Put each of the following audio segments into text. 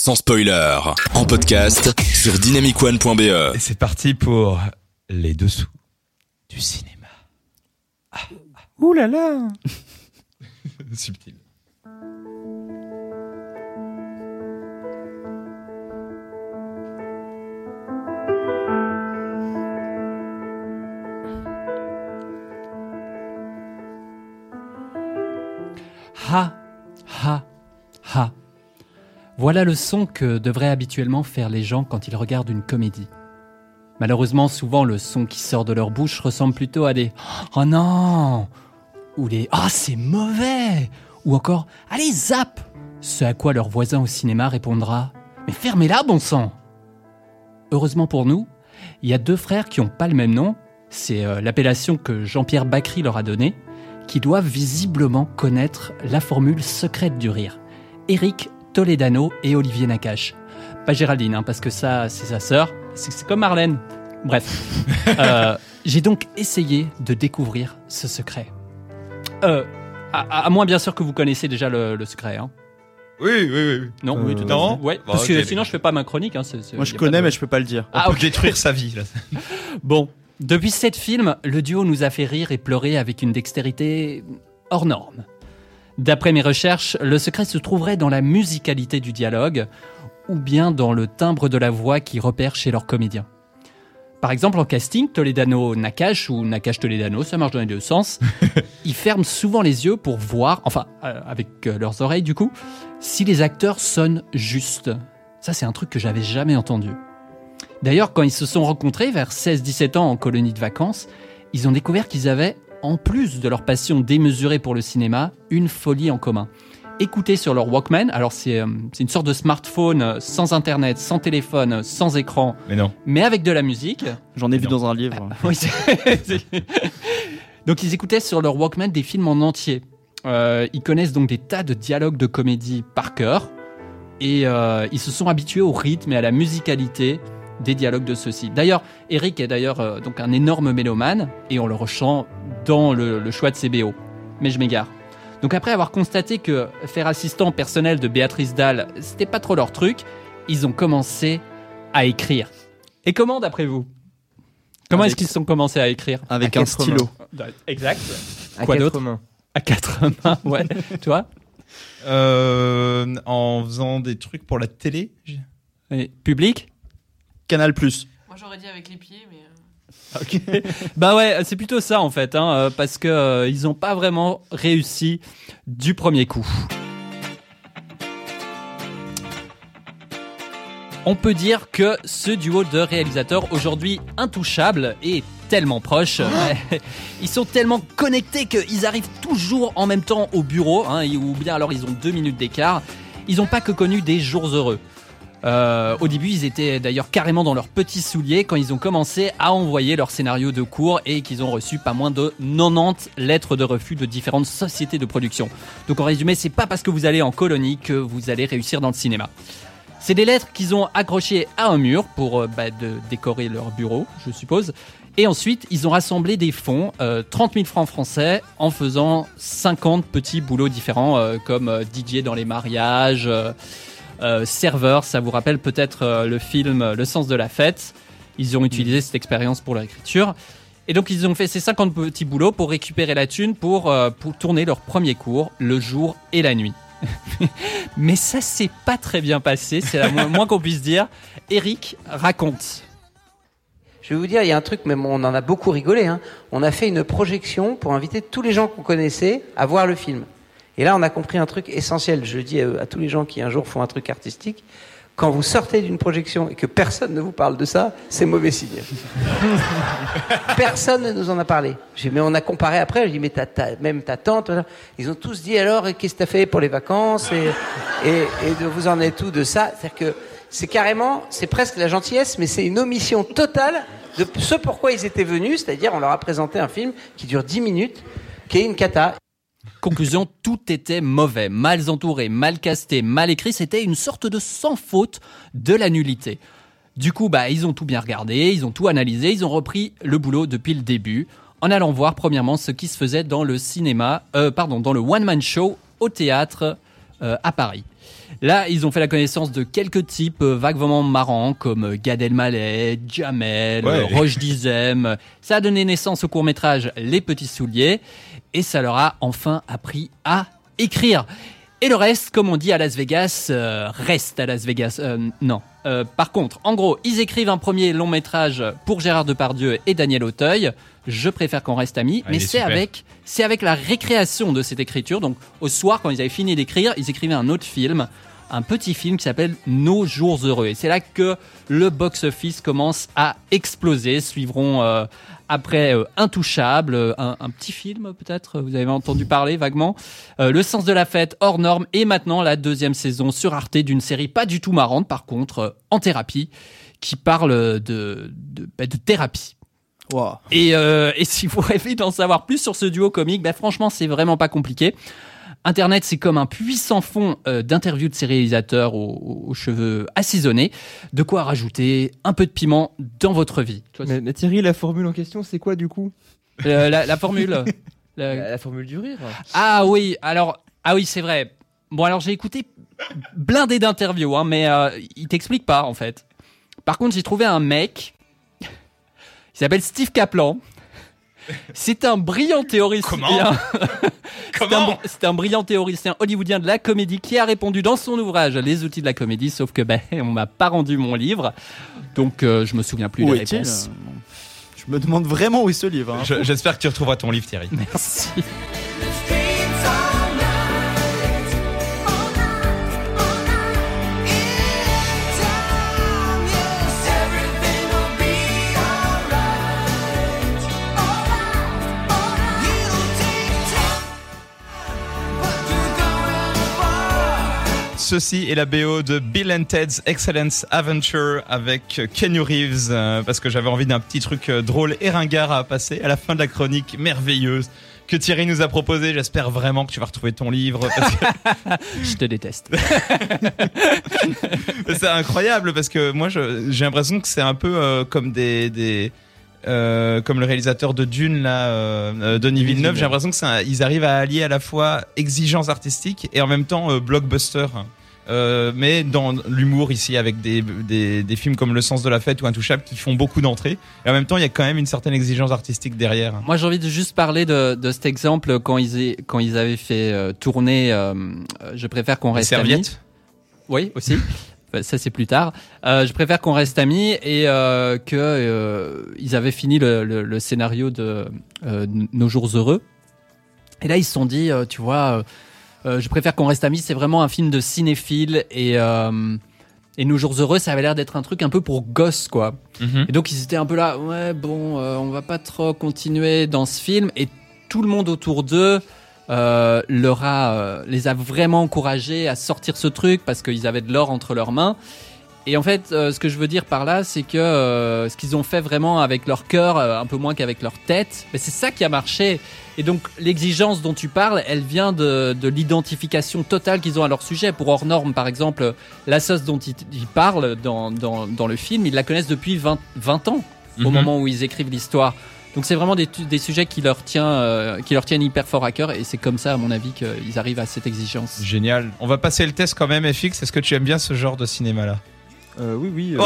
sans spoiler, en podcast sur dynamicone.be. Et c'est parti pour les dessous du cinéma. Ouh là là Subtil. Ha, ha, ha. Voilà le son que devraient habituellement faire les gens quand ils regardent une comédie. Malheureusement, souvent, le son qui sort de leur bouche ressemble plutôt à des Oh non! ou les Ah, c'est mauvais! ou encore Allez, zap! Ce à quoi leur voisin au cinéma répondra Mais fermez-la, bon sang! Heureusement pour nous, il y a deux frères qui n'ont pas le même nom, c'est euh, l'appellation que Jean-Pierre Bacry leur a donnée, qui doivent visiblement connaître la formule secrète du rire. Eric Toledano et Olivier Nakache. Pas Géraldine, hein, parce que ça, c'est sa sœur. C'est c'est comme Marlène. Bref. Euh, J'ai donc essayé de découvrir ce secret. Euh, à, moins bien sûr que vous connaissez déjà le, le secret. Hein. Oui, oui, oui. oui. Non, Euh, oui, tout non à fait. Ouais, Bah, parce que sinon je fais pas ma chronique. Hein, Moi je a connais, de- mais je peux pas le dire. On Ah, peut détruire sa vie, là. Bon, depuis sept films, le duo nous a fait rire et pleurer avec une dextérité hors norme. D'après mes recherches, le secret se trouverait dans la musicalité du dialogue ou bien dans le timbre de la voix qu'ils repèrent chez leurs comédiens. Par exemple, en casting, Toledano Nakash ou Nakash Toledano, ça marche dans les deux sens, ils ferment souvent les yeux pour voir, enfin, euh, avec euh, leurs oreilles du coup, si les acteurs sonnent juste. Ça, c'est un truc que j'avais jamais entendu. D'ailleurs, quand ils se sont rencontrés vers 16-17 ans en colonie de vacances, ils ont découvert qu'ils avaient, en plus de leur passion démesurée pour le cinéma, une folie en commun. Écouter sur leur Walkman, alors c'est euh, une sorte de smartphone euh, sans internet, sans téléphone, sans écran, Mais non. mais avec de la musique. J'en ai vu Non. dans un livre. Oui, donc ils écoutaient sur leur Walkman des films en entier. Euh, ils connaissent donc des tas de dialogues de comédie par cœur et euh, ils se sont habitués au rythme et à la musicalité des dialogues de ceux-ci. D'ailleurs, Eric est d'ailleurs euh, donc un énorme mélomane et on le ressent dans le, le choix de ses BO. Mais je m'égare. Donc après avoir constaté que faire assistant personnel de Béatrice Dalle, c'était pas trop leur truc, ils ont commencé à écrire. Et comment d'après vous? Comment est-ce qu'ils se sont commencés à écrire? Avec À un stylo. Exact. À Quoi quatre d'autre? mains. À quatre mains, ouais. tu vois Euh, en faisant des trucs pour la télé. Public? Canal Plus. Moi j'aurais dit avec les pieds, mais. euh, Bah ouais, c'est plutôt ça en fait, hein, euh, parce que euh, ils ont pas vraiment réussi du premier coup. On peut dire que ce duo de réalisateurs, aujourd'hui intouchable et tellement proche, ils sont tellement connectés qu'ils arrivent toujours en même temps au bureau, hein, ou bien alors ils ont deux minutes d'écart. Ils n'ont pas que connu des jours heureux. Euh, au début, ils étaient d'ailleurs carrément dans leurs petits souliers quand ils ont commencé à envoyer leur scénario de cours et qu'ils ont reçu pas moins de 90 lettres de refus de différentes sociétés de production. Donc en résumé, c'est pas parce que vous allez en colonie que vous allez réussir dans le cinéma. C'est des lettres qu'ils ont accrochées à un mur pour euh, bah, de décorer leur bureau, je suppose. Et ensuite, ils ont rassemblé des fonds, euh, 30 000 francs français, en faisant 50 petits boulots différents, euh, comme euh, DJ dans les mariages, euh, serveur. Ça vous rappelle peut-être euh, le film euh, Le sens de la fête. Ils ont utilisé cette expérience pour leur écriture. Et donc, ils ont fait ces 50 petits boulots pour récupérer la thune pour, euh, pour tourner leur premier cours, le jour et la nuit. Mais ça s'est pas très bien passé, c'est la moins, moins qu'on puisse dire. Eric raconte. Je vais vous dire, il y a un truc, même on en a beaucoup rigolé. Hein. On a fait une projection pour inviter tous les gens qu'on connaissait à voir le film. Et là, on a compris un truc essentiel. Je le dis à, à tous les gens qui un jour font un truc artistique. Quand vous sortez d'une projection et que personne ne vous parle de ça, c'est mauvais signe. personne ne nous en a parlé. Dit, mais on a comparé après. Je dis, mais ta, ta- même ta tante, ils ont tous dit alors, qu'est-ce que t'as fait pour les vacances et, et, et de vous en êtes où de ça? C'est-à-dire que c'est carrément, c'est presque la gentillesse, mais c'est une omission totale de ce pourquoi ils étaient venus. C'est-à-dire, on leur a présenté un film qui dure 10 minutes, qui est une cata. Conclusion, tout était mauvais, mal entouré, mal casté, mal écrit. C'était une sorte de sans faute de la nullité. Du coup, bah, ils ont tout bien regardé, ils ont tout analysé, ils ont repris le boulot depuis le début, en allant voir premièrement ce qui se faisait dans le cinéma, euh, pardon, dans le one-man show au théâtre euh, à Paris. Là, ils ont fait la connaissance de quelques types euh, vaguement marrants comme Gad Elmaleh, Jamel, Ouais. euh, Roche Dizem. Ça a donné naissance au court-métrage Les Petits Souliers et ça leur a enfin appris à écrire. Et le reste, comme on dit à Las Vegas, euh, reste à Las Vegas. Euh, non. Euh, par contre, en gros, ils écrivent un premier long métrage pour Gérard Depardieu et Daniel Auteuil. Je préfère qu'on reste amis, Ah, mais c'est avec, c'est avec la récréation de cette écriture. Donc, au soir, quand ils avaient fini d'écrire, ils écrivaient un autre film, un petit film qui s'appelle Nos jours heureux. Et c'est là que le box-office commence à exploser. Suivront euh, après euh, Intouchable, euh, un, un petit film peut-être, vous avez entendu parler vaguement, euh, Le sens de la fête, hors norme, et maintenant la deuxième saison sur Arte d'une série pas du tout marrante, par contre, en thérapie, qui parle de, de, bah, de thérapie. Wow. Et, et si vous rêvez d'en savoir plus sur ce duo comique, bah franchement, c'est vraiment pas compliqué. Internet, c'est comme un puissant fond euh, d'interviews de ces réalisateurs aux, aux cheveux assaisonnés. De quoi rajouter un peu de piment dans votre vie. Mais, mais Thierry, la formule en question, c'est quoi du coup? Euh, la, la formule. la formule du rire. Ah oui, alors ah oui, c'est vrai. Bon alors j'ai écouté blindé d'interviews, hein, mais euh, il t'explique pas en fait. Par contre, j'ai trouvé un mec. Il s'appelle Steve Kaplan. C'est un brillant théoricien. Comment C'est un, br- c'est un brillant théoricien hollywoodien de la comédie qui a répondu dans son ouvrage Les outils de la comédie, sauf que ben on m'a pas rendu mon livre, donc euh, je me souviens plus Où des est-il réponses. Je me demande vraiment où est ce livre. hein. Je- J'espère que tu retrouveras ton livre, Thierry. Merci. Ceci est la BO de Bill and Ted's Excellence Adventure avec Kenny Reeves, euh, parce que j'avais envie d'un petit truc euh, drôle et ringard à passer à la fin de la chronique merveilleuse que Thierry nous a proposé. J'espère vraiment que tu vas retrouver ton livre. parce que Je te déteste. C'est incroyable parce que moi j'ai l'impression que c'est un peu euh, comme des, des euh, comme le réalisateur de Dune là, euh, Denis Villeneuve. J'ai l'impression que ils arrivent à allier à la fois exigence artistique et en même temps blockbuster. Euh, mais dans l'humour ici avec des, des, des films comme Le Sens de la Fête ou Intouchable qui font beaucoup d'entrées et en même temps il y a quand même une certaine exigence artistique derrière. Moi, j'ai envie de juste parler de, de cet exemple quand ils, quand ils avaient fait euh, tourner euh, Je préfère qu'on reste amis. Oui, aussi. Ça, c'est plus tard. Euh, je préfère qu'on reste amis et euh, que euh, ils avaient fini le, le- le scénario de Nos jours heureux. Et là, ils se sont dit, tu vois, je préfère qu'on reste amis. C'est vraiment un film de cinéphile et euh, et Nos jours heureux, ça avait l'air d'être un truc un peu pour gosses, quoi. Mhm. Et donc ils étaient un peu là, ouais bon, euh, on va pas trop continuer dans ce film. Et tout le monde autour d'eux euh, leur a, euh, les a vraiment encouragés à sortir ce truc parce qu'ils avaient de l'or entre leurs mains. Et en fait, euh, ce que je veux dire par là, c'est que euh, ce qu'ils ont fait vraiment avec leur cœur, euh, un peu moins qu'avec leur tête, mais c'est ça qui a marché. Et donc l'exigence dont tu parles, elle vient de, de l'identification totale qu'ils ont à leur sujet. Pour hors norme, par exemple, la sauce dont ils, ils parlent dans, dans, dans le film, ils la connaissent depuis 20, 20 ans au Mhm. moment où ils écrivent l'histoire. Donc c'est vraiment des, des sujets qui leur, tient, euh, qui leur tiennent hyper fort à cœur et c'est comme ça à mon avis qu'ils arrivent à cette exigence. Génial. On va passer le test quand même, FX. Est-ce que tu aimes bien ce genre de cinéma là Euh, oui, oui.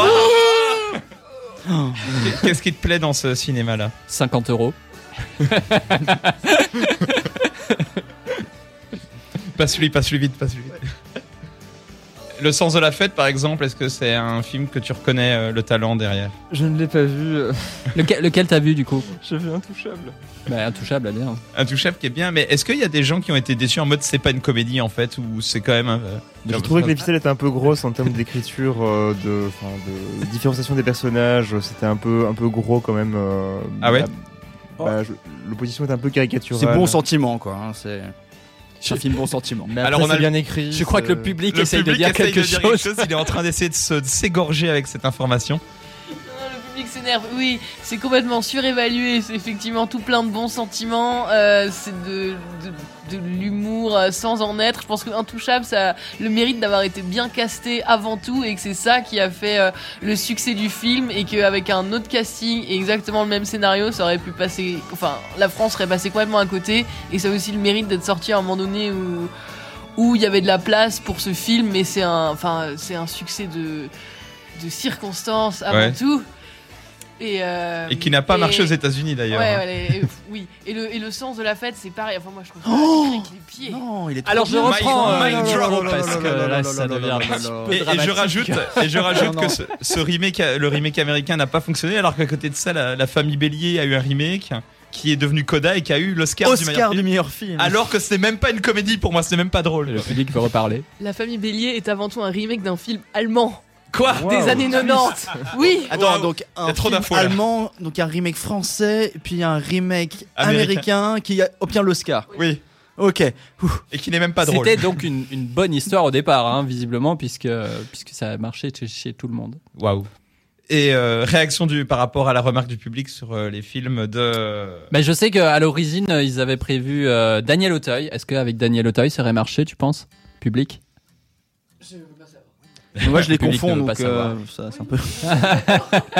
euh, Qu'est-ce qui te plaît dans ce cinéma là 50 euros. Passe-lui, passe-lui vite, passe-lui vite. Le sens de la fête, par exemple, est-ce que c'est un film que tu reconnais euh, le talent derrière? Je ne l'ai pas vu. euh, Lequel, lequel t'as vu du coup? J'ai vu Intouchable. bah, Intouchable, bien. Intouchable qui est bien, mais est-ce qu'il y a des gens qui ont été déçus en mode c'est pas une comédie en fait, ou c'est quand même. euh, J'ai trouvé que les ficelles étaient un peu grosses en termes d'écriture, euh, de, enfin, de différenciation des personnages. C'était un peu, un peu gros quand même. euh, Ah ouais? bah, bah, je- L'opposition est un peu caricaturale. C'est bon sentiment, quoi. hein, C'est c'est un film bon sentiment. Mais Alors, alors on a bien écrit. Je crois que le public Le essaye de public dire essaye quelque de dire chose. Il est en train d'essayer de se- de s'égorger avec cette information. S'énerve. Oui, c'est complètement surévalué. C'est effectivement tout plein de bons sentiments. Euh, c'est de, de, de l'humour euh, sans en être. Je pense que Intouchable, ça a le mérite d'avoir été bien casté avant tout et que c'est ça qui a fait euh, le succès du film et qu'avec un autre casting et exactement le même scénario, ça aurait pu passer. Enfin, la France serait passée complètement à côté et ça a aussi le mérite d'être sorti à un moment donné où où il y avait de la place pour ce film, mais c'est un, enfin, c'est un succès de, de circonstances avant Ouais. tout. Et, euh, Et qui n'a pas et- marché aux États-Unis d'ailleurs. Ouais, ouais, et- oui. Et le, et le sens de la fête, c'est pareil. Enfin, moi, je trouve ça Oh les pieds. Non, il est trop Alors je reprends parce que là ça devient un petit peu Et, je rajoute, et je rajoute que ce, ce remake, le remake américain n'a pas fonctionné, alors qu'à côté de ça, la, la famille Bélier a eu un remake qui est devenu Coda et qui a eu l'Oscar du meilleur du meilleur film. Alors que c'était même pas une comédie pour moi, c'était même pas drôle. Le public veut reparler. La famille Bélier est avant tout un remake d'un film allemand Quoi des années 90. Oui. Attends, Wow. donc Y un a trop film d'infos, là. allemand, donc un remake français, puis un remake Américain. américain, qui a- obtient l'Oscar. Oui. Ok. Ouh. Et qui n'est même pas drôle. C'était donc une, une bonne histoire au départ, hein, visiblement, puisque, puisque ça a marché chez, chez tout le monde. Waouh. Et euh, réaction du par rapport à la remarque du public sur euh, les films de. Bah, je sais qu'à l'origine, ils avaient prévu euh, Daniel Auteuil. Est-ce qu'avec Daniel Auteuil, ça aurait marché, tu penses Public? Moi, je les confonds, donc euh, ça, c'est un peu.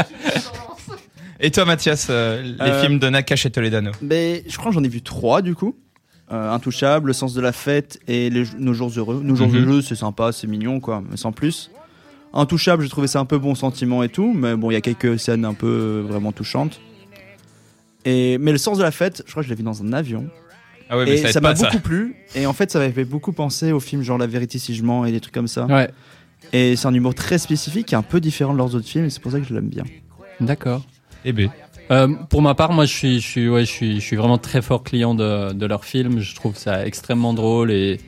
Et toi, Mathias, euh, les Euh, films de Nakash et Toledano? Mais je crois que j'en ai vu trois du coup. Euh, Intouchable, Le sens de la fête et les, Nos jours heureux. Nos jours Mhm. heureux, c'est sympa, c'est mignon quoi, mais sans plus. Intouchable, j'ai trouvé ça un peu bon sentiment et tout, mais bon, il y a quelques scènes un peu euh, vraiment touchantes. Et, mais Le sens de la fête, je crois que je l'ai vu dans un avion. Ah ouais, mais et ça, ça aide m'a pas, ça. beaucoup plu. Et en fait, ça m'avait fait beaucoup penser aux films genre La vérité si je mens et des trucs comme ça. Ouais, Et c'est un humour très spécifique et un peu différent de leurs autres films, et c'est pour ça que je l'aime bien. d'accord. Eh. Euh, pour ma part, moi, je suis, je suis, ouais, je suis, je suis vraiment très fort client de, de leurs films. Je trouve ça extrêmement drôle et,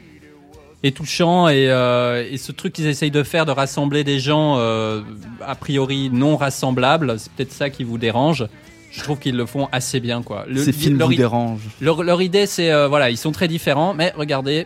et touchant. Et, euh, et ce truc qu'ils essayent de faire, de rassembler des gens euh, a priori non rassemblables, c'est peut-être ça qui vous dérange. Je trouve qu'ils le font assez bien, quoi. Le- Ces films leur, vous i- dérangent. leur, leur idée, c'est euh, voilà, ils sont très différents, mais regardez.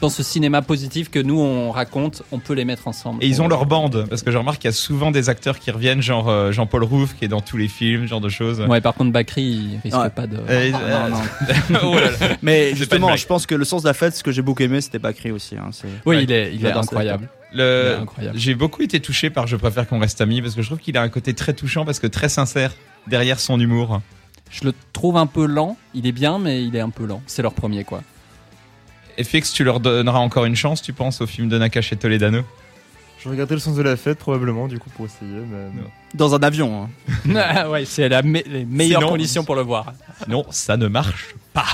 Dans ce cinéma positif que nous on raconte, on peut les mettre ensemble. Et ils ont On- leur bande, parce que je remarque qu'il y a souvent des acteurs qui reviennent, genre euh, Jean-Paul Rouve qui est dans tous les films, ce genre de choses. Ouais, par contre, Bakri, il risque Ouais. pas de. Et- Non, non. Oh là là. Mais justement, je pense que le sens de la fête, ce que j'ai beaucoup aimé, c'était Bakri aussi. Hein, Oui, Ouais. il est, il est J'adore cet incroyable. Le- Il est incroyable. J'ai beaucoup été touché par Je préfère qu'on reste amis parce que je trouve qu'il a un côté très touchant parce que très sincère derrière son humour. Je le trouve un peu lent. Il est bien, mais il est un peu lent. C'est leur premier, quoi. Et Fix, tu leur donneras encore une chance, tu penses, au film de Nakash et Toledano? Je regardais le sens de la fête probablement du coup pour essayer. Mais... Dans un avion. hein. ouais, c'est la me- les meilleures Sinon- conditions pour le voir. Sinon, ça ne marche pas.